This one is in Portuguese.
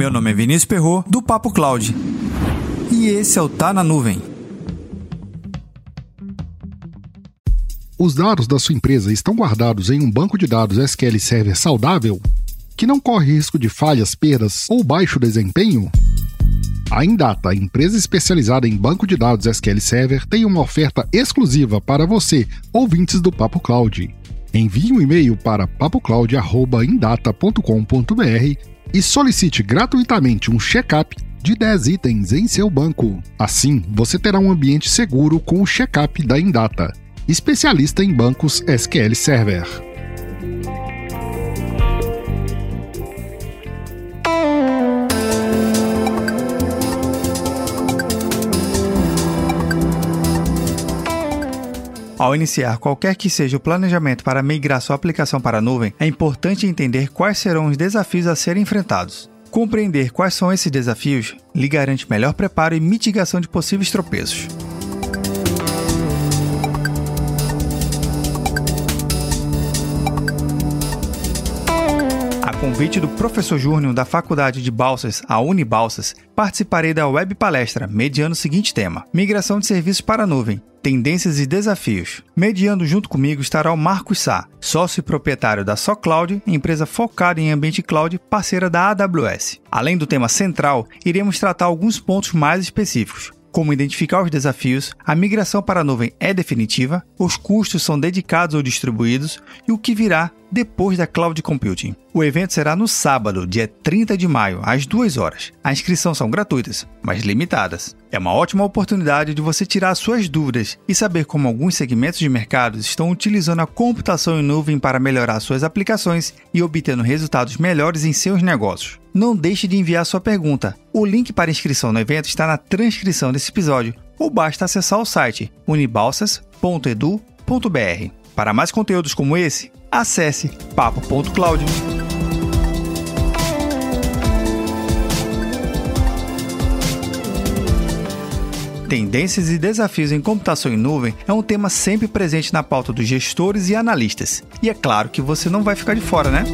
Meu nome é Vinícius Perro do Papo Cloud. E esse é o Tá na Nuvem. Os dados da sua empresa estão guardados em um banco de dados SQL Server saudável? Que não corre risco de falhas, perdas ou baixo desempenho? A Indata, empresa especializada em banco de dados SQL Server, tem uma oferta exclusiva para você, ouvintes do Papo Cloud. Envie um e-mail para papocloud.indata.com.br e solicite gratuitamente um check-up de 10 itens em seu banco. Assim, você terá um ambiente seguro com o check-up da Indata, especialista em bancos SQL Server. Ao iniciar qualquer que seja o planejamento para migrar sua aplicação para a nuvem, é importante entender quais serão os desafios a serem enfrentados. Compreender quais são esses desafios lhe garante melhor preparo e mitigação de possíveis tropeços. Convite do professor Júnior da Faculdade de Balsas, a Unibalsas, participarei da web palestra mediando o seguinte tema: Migração de serviços para a nuvem, tendências e desafios. Mediando junto comigo estará o Marcos Sá, sócio e proprietário da SoCloud, empresa focada em ambiente cloud, parceira da AWS. Além do tema central, iremos tratar alguns pontos mais específicos, como identificar os desafios, a migração para a nuvem é definitiva, os custos são dedicados ou distribuídos e o que virá depois da Cloud Computing. O evento será no sábado, dia 30 de maio, às 2 horas. As inscrições são gratuitas, mas limitadas. É uma ótima oportunidade de você tirar suas dúvidas e saber como alguns segmentos de mercados estão utilizando a computação em nuvem para melhorar suas aplicações e obtendo resultados melhores em seus negócios. Não deixe de enviar sua pergunta. O link para inscrição no evento está na transcrição desse episódio ou basta acessar o site unibalsas.edu.br. Para mais conteúdos como esse, acesse papo.cloud. Tendências e desafios em computação em nuvem é um tema sempre presente na pauta dos gestores e analistas. E é claro que você não vai ficar de fora, né?